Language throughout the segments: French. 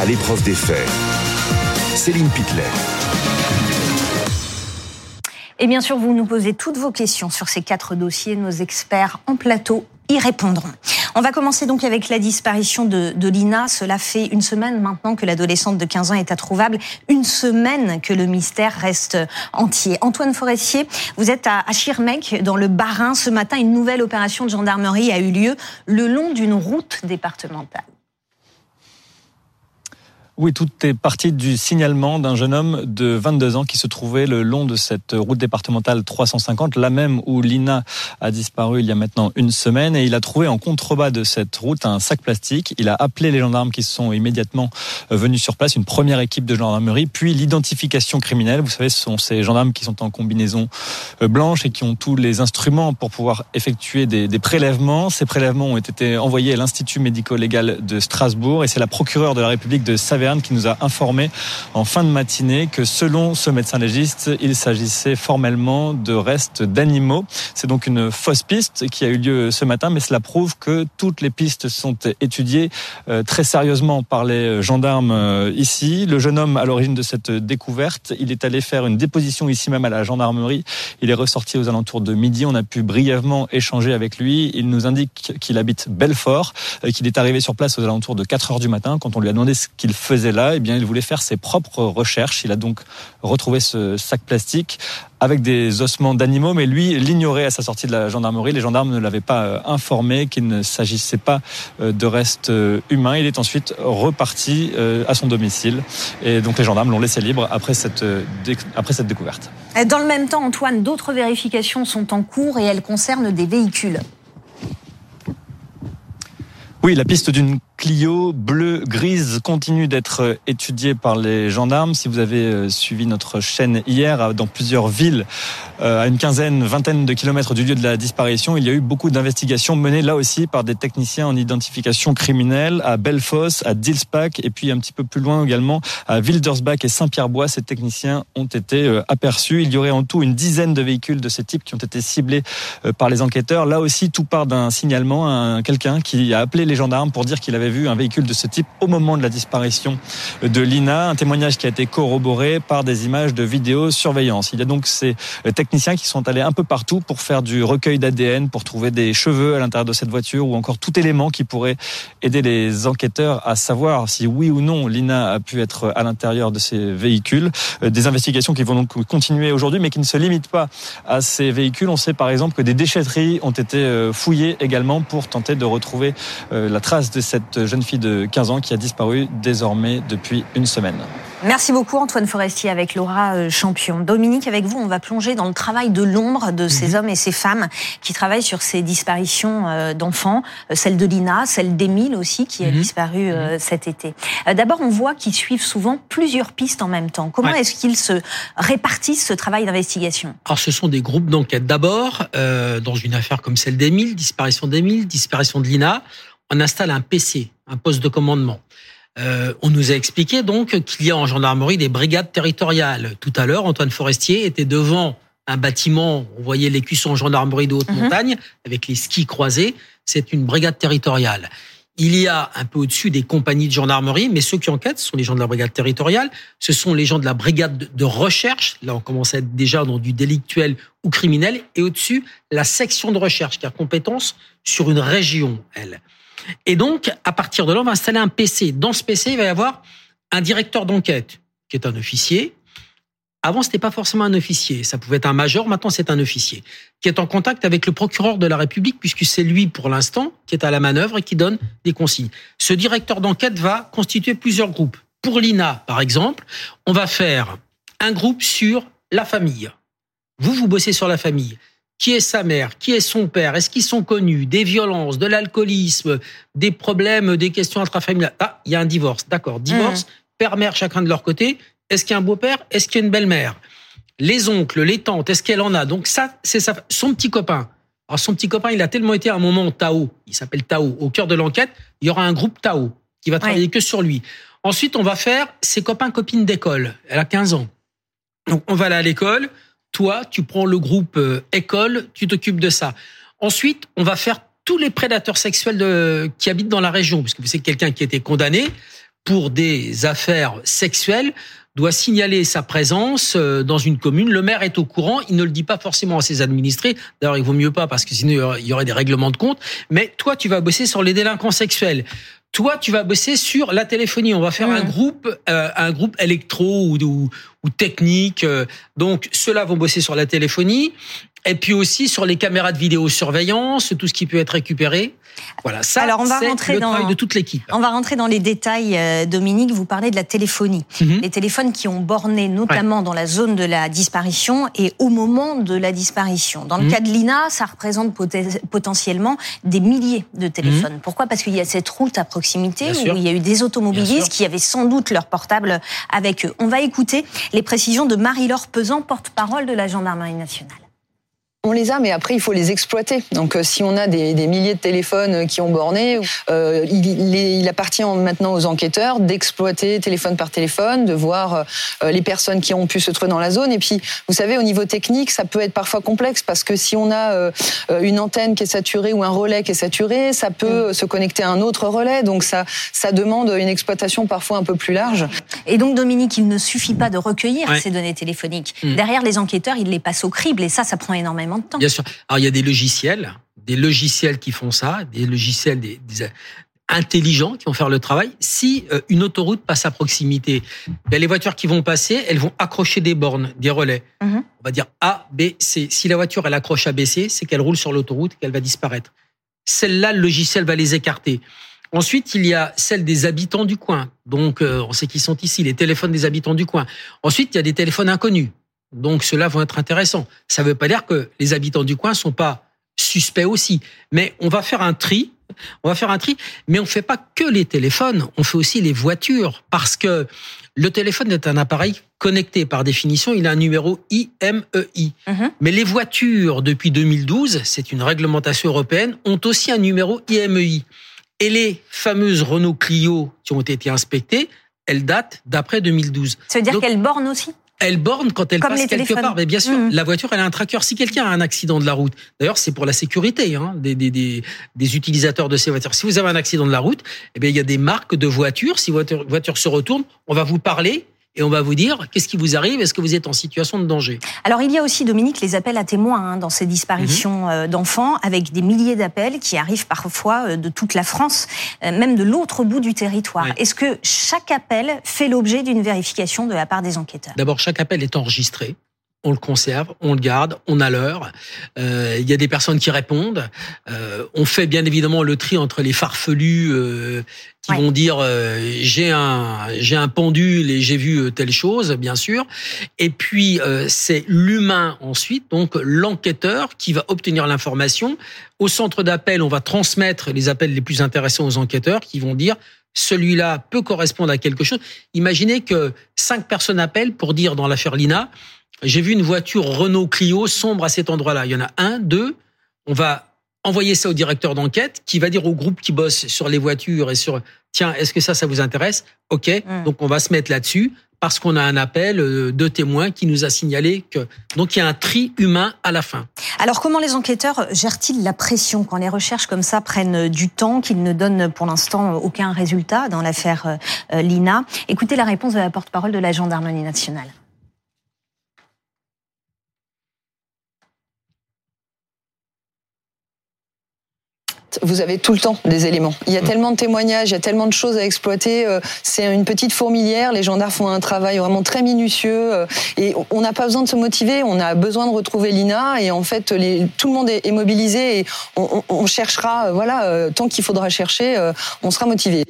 à l'épreuve des faits. Céline Pitlet. Et bien sûr, vous nous posez toutes vos questions sur ces quatre dossiers. Nos experts en plateau y répondront. On va commencer donc avec la disparition de, Lina. Cela fait une semaine maintenant que l'adolescente de 15 ans est introuvable. Une semaine que le mystère reste entier. Antoine Forestier, vous êtes à, à Schirmeck, dans le Bas-Rhin. Ce matin, une nouvelle opération de gendarmerie a eu lieu le long d'une route départementale. Oui, tout est parti du signalement d'un jeune homme de 22 ans qui se trouvait le long de cette route départementale 350, la même où Lina a disparu il y a maintenant une semaine. Et il a trouvé en contrebas de cette route un sac plastique. Il a appelé les gendarmes qui sont immédiatement euh, venus sur place, une première équipe de gendarmerie, puis l'identification criminelle. Vous savez, ce sont ces gendarmes qui sont en combinaison euh, blanche et qui ont tous les instruments pour pouvoir effectuer des, prélèvements. Ces prélèvements ont été envoyés à l'Institut médico-légal de Strasbourg et c'est la procureure de la République de Saverne qui nous a informé en fin de matinée que selon ce médecin légiste, il s'agissait formellement de restes d'animaux. C'est donc une fausse piste qui a eu lieu ce matin, mais cela prouve que toutes les pistes sont étudiées euh, très sérieusement par les gendarmes euh, ici. Le jeune homme à l'origine de cette découverte, il est allé faire une déposition ici même à la gendarmerie. Il est ressorti aux alentours de midi. On a pu brièvement échanger avec lui. Il nous indique qu'il habite Belfort, euh, qu'il est arrivé sur place aux alentours de 4 heures du matin quand on lui a demandé ce qu'il faisait là, eh bien, il voulait faire ses propres recherches. Il a donc retrouvé ce sac plastique avec des ossements d'animaux, mais lui l'ignorait à sa sortie de la gendarmerie. Les gendarmes ne l'avaient pas euh, informé qu'il ne s'agissait pas euh, de restes euh, humains. Il est ensuite reparti à son domicile. Et donc les gendarmes l'ont laissé libre après cette, après cette découverte. Dans le même temps, Antoine, d'autres vérifications sont en cours et elles concernent des véhicules. Oui, la piste d'une Clio bleu grise continue d'être étudiée par les gendarmes. Si vous avez euh, suivi notre chaîne hier, dans plusieurs villes, euh, à une quinzaine, vingtaine de kilomètres du lieu de la disparition, il y a eu beaucoup d'investigations menées là aussi par des techniciens en identification criminelle à Belfos, à Dilsbach et puis un petit peu plus loin également à Wildersbach et Saint-Pierre-Bois. Ces techniciens ont été euh, aperçus. Il y aurait en tout une dizaine de véhicules de ce type qui ont été ciblés par les enquêteurs. Là aussi, tout part d'un signalement quelqu'un qui a appelé les gendarmes pour dire qu'il avait vu un véhicule de ce type au moment de la disparition de Lina. Un témoignage qui a été corroboré par des images de vidéosurveillance. Il y a donc ces techniciens qui sont allés un peu partout pour faire du recueil d'ADN, pour trouver des cheveux à l'intérieur de cette voiture ou encore tout élément qui pourrait aider les enquêteurs à savoir si oui ou non Lina a pu être à l'intérieur de ces véhicules. Euh, des investigations qui vont donc continuer aujourd'hui, mais qui ne se limitent pas à ces véhicules. On sait par exemple que des déchetteries ont été euh, fouillées également pour tenter de retrouver euh, la trace de cette jeune fille de 15 ans qui a disparu désormais depuis une semaine. Merci beaucoup Antoine Forestier avec Laura euh, Champion. Dominique, avec vous, on va plonger dans le travail de l'ombre de ces mhm. hommes et ces femmes qui travaillent sur ces disparitions euh, d'enfants, euh, celle de Lina, celle d'Émile aussi qui a mhm. disparu mhm. cet été. D'abord, on voit qu'ils suivent souvent plusieurs pistes en même temps. Comment est-ce qu'ils se répartissent ce travail d'investigation? Alors, ce sont des groupes d'enquête. D'abord, dans une affaire comme celle d'Émile, disparition d'Émile, disparition de Lina, on installe un PC, un poste de commandement. Euh, on nous a expliqué donc qu'il y a en gendarmerie des brigades territoriales. Tout à l'heure, Antoine Forestier était devant un bâtiment, on voyait les cuissons en gendarmerie de haute mhm. montagne avec les skis croisés, c'est une brigade territoriale. Il y a un peu au-dessus des compagnies de gendarmerie, mais ceux qui enquêtent sont les gens de la brigade territoriale, ce sont les gens de la brigade de recherche, là on commence à être déjà dans du délictuel ou criminel, et au-dessus la section de recherche qui a compétence sur une région, elle. Et donc, à partir de là, on va installer un PC. Dans ce PC, il va y avoir un directeur d'enquête, qui est un officier. Avant, c'était pas forcément un officier. Ça pouvait être un major. Maintenant, c'est un officier qui est en contact avec le procureur de la République, puisque c'est lui, pour l'instant, qui est à la manœuvre et qui donne des consignes. Ce directeur d'enquête va constituer plusieurs groupes. Pour l'INA, par exemple, on va faire un groupe sur la famille. Vous, vous bossez sur la famille qui est sa mère, qui est son père, est-ce qu'ils sont connus, des violences, de l'alcoolisme, des problèmes, des questions intrafamiliales? Ah, il y a un divorce, d'accord, divorce, mmh. père-mère chacun de leur côté. Est-ce qu'il y a un beau-père? Est-ce qu'il y a une belle-mère? Les oncles, les tantes, est-ce qu'elle en a? Donc ça, c'est son petit copain. Alors son petit copain, il a tellement été à un moment Tao, il s'appelle Tao. Au cœur de l'enquête, il y aura un groupe Tao qui va travailler que sur lui. Ensuite, on va faire ses copains copines d'école. Elle a 15 ans. Donc on va aller à l'école toi, tu prends le groupe euh, école, tu t'occupes de ça. Ensuite, on va faire tous les prédateurs sexuels de, qui habitent dans la région, puisque c'est quelqu'un qui a été condamné pour des affaires sexuelles doit signaler sa présence euh, dans une commune. Le maire est au courant, il ne le dit pas forcément à ses administrés. D'ailleurs, il vaut mieux pas parce que sinon il y aurait des règlements de compte. Mais toi, tu vas bosser sur les délinquants sexuels. Toi, tu vas bosser sur la téléphonie. On va faire un groupe, euh, un groupe électro ou, ou, ou technique. Euh. Donc, ceux-là vont bosser sur la téléphonie. Et puis aussi sur les caméras de vidéosurveillance, tout ce qui peut être récupéré. Voilà, ça, Alors on va rentrer le dans de toute l'équipe. On va rentrer dans les détails. Euh, Dominique, vous parlez de la téléphonie, mhm. les téléphones qui ont borné notamment dans la zone de la disparition et au moment de la disparition. Dans le mhm. cas de l'INA, ça représente potentiellement des milliers de téléphones. Mhm. Pourquoi? Parce qu'il y a cette route à proximité où il y a eu des automobilistes qui avaient sans doute leur portable avec eux. On va écouter les précisions de Marie-Laure Pesant, porte-parole de la gendarmerie nationale. On les a, mais après, il faut les exploiter. Donc, euh, si on a des, milliers de téléphones euh, qui ont borné, euh, il, appartient maintenant aux enquêteurs d'exploiter téléphone par téléphone, de voir les personnes qui ont pu se trouver dans la zone. Et puis, vous savez, au niveau technique, ça peut être parfois complexe parce que si on a une antenne qui est saturée ou un relais qui est saturé, ça peut mm. se connecter à un autre relais. Donc, ça, ça demande une exploitation parfois un peu plus large. Et donc, Dominique, il ne suffit pas de recueillir ces données téléphoniques. Mm. Derrière, les enquêteurs, ils les passent au crible et ça, ça prend énormément Bien sûr. Alors il y a des logiciels, des logiciels qui font ça, des logiciels des, intelligents qui vont faire le travail. Si euh, une autoroute passe à proximité, ben, les voitures qui vont passer, elles vont accrocher des bornes, des relais. Mhm. On va dire A, B, C. Si la voiture elle accroche à B, C, c'est qu'elle roule sur l'autoroute, qu'elle va disparaître. Celle-là, le logiciel va les écarter. Ensuite, il y a celle des habitants du coin. Donc, euh, on sait qu'ils sont ici, les téléphones des habitants du coin. Ensuite, il y a des téléphones inconnus. Donc ceux-là vont être intéressants. Ça ne veut pas dire que les habitants du coin sont pas suspects aussi, mais on va faire un tri. On va faire un tri, mais on fait pas que les téléphones, on fait aussi les voitures parce que le téléphone est un appareil connecté par définition, il a un numéro IMEI. Mhm. Mais les voitures depuis 2012, c'est une réglementation européenne, ont aussi un numéro IMEI. Et les fameuses Renault Clio qui ont été inspectées, elles datent d'après 2012. Ça veut dire qu'elles bornent aussi? Elle borne quand elle passe quelque part. Mais bien sûr, mmh. la voiture, elle a un tracker. Si quelqu'un a un accident de la route, d'ailleurs, c'est pour la sécurité hein, des, des, des, des, utilisateurs de ces voitures. Si vous avez un accident de la route, eh bien, il y a des marques de voitures. Si votre voiture se retourne, on va vous parler et on va vous dire qu'est-ce qui vous arrive, est-ce que vous êtes en situation de danger? Alors il y a aussi, Dominique, les appels à témoins hein, dans ces disparitions mhm. euh, d'enfants, avec des milliers d'appels qui arrivent parfois euh, de toute la France, euh, même de l'autre bout du territoire. Est-ce que chaque appel fait l'objet d'une vérification de la part des enquêteurs? D'abord, chaque appel est enregistré on le conserve, on le garde, on a l'heure. Euh, il y a des personnes qui répondent. Euh, on fait bien évidemment le tri entre les farfelus euh, qui vont dire j'ai un j'ai un pendule et j'ai vu telle chose, bien sûr. Et puis c'est l'humain ensuite, donc l'enquêteur qui va obtenir l'information. Au centre d'appel, on va transmettre les appels les plus intéressants aux enquêteurs qui vont dire celui-là peut correspondre à quelque chose. Imaginez que cinq personnes appellent pour dire dans l'affaire Lina j'ai vu une voiture Renault Clio sombre à cet endroit-là. Il y en a un, deux. On va envoyer ça au directeur d'enquête qui va dire au groupe qui bosse sur les voitures et sur tiens, est-ce que ça, ça vous intéresse? Ok, donc on va se mettre là-dessus parce qu'on a un appel euh, de témoins qui nous a signalé que donc il y a un tri humain à la fin. Alors comment les enquêteurs gèrent-ils la pression quand les recherches comme ça prennent du temps, qu'ils ne donnent pour l'instant aucun résultat dans l'affaire euh, Lina? Écoutez la réponse de la porte-parole de la gendarmerie nationale. Vous avez tout le temps des éléments. Il y a mm. tellement de témoignages, il y a tellement de choses à exploiter. Euh, c'est une petite fourmilière. Les gendarmes font un travail vraiment très minutieux euh, et on n'a pas besoin de se motiver. On a besoin de retrouver Lina et en fait, les, tout le monde est, mobilisé et on, on cherchera. Euh, voilà, tant qu'il faudra chercher, on sera motivé.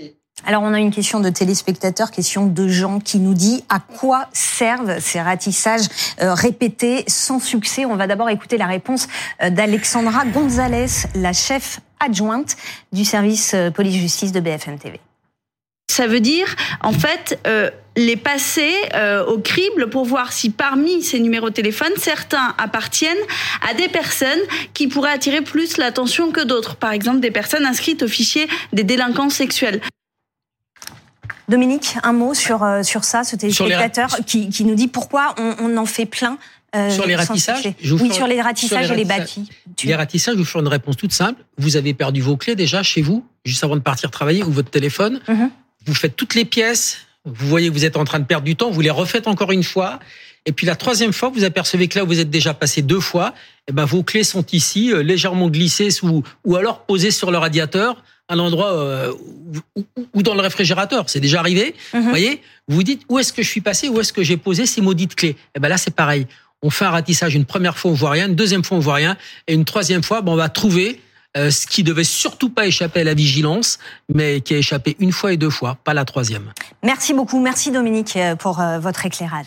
Alors on a une question de téléspectateur, question de gens qui nous dit à quoi servent ces ratissages répétés sans succès. On va d'abord écouter la réponse d'Alexandra Gonzalez, la chef adjointe du service euh, police-justice de BFM TV. Ça veut dire, en fait, euh, les passer euh, au crible pour voir si parmi ces numéros de téléphone, certains appartiennent à des personnes qui pourraient attirer plus l'attention que d'autres. Par exemple, des personnes inscrites au fichier des délinquants sexuels. Dominique, un mot sur, sur ça, ce téléspectateur qui, qui, nous dit pourquoi on, on en fait plein euh, sur les ratissages Oui, sur les ratissages et les bâtis. Les ratissages, je vous fais une réponse toute simple. Vous avez perdu vos clés déjà chez vous, juste avant de partir travailler, ou votre téléphone. Mhm. vous faites toutes les pièces, vous voyez que vous êtes en train de perdre du temps, vous les refaites encore une fois, et puis la troisième fois, vous apercevez que là où vous êtes déjà passé deux fois, eh ben vos clés sont ici, euh, légèrement glissées sous, ou alors posées sur le radiateur, à l'endroit euh, ou, dans le réfrigérateur. C'est déjà arrivé. Mhm. Vous voyez, vous vous dites où est-ce que je suis passé, où est-ce que j'ai posé ces maudites clés? Eh ben là, c'est pareil. On fait un ratissage une première fois, on voit rien, une deuxième fois, on voit rien, et une troisième fois, ben, on va trouver euh, ce qui devait surtout pas échapper à la vigilance, mais qui a échappé une fois et deux fois, pas la troisième. Merci beaucoup. Merci Dominique euh, pour euh, votre éclairage.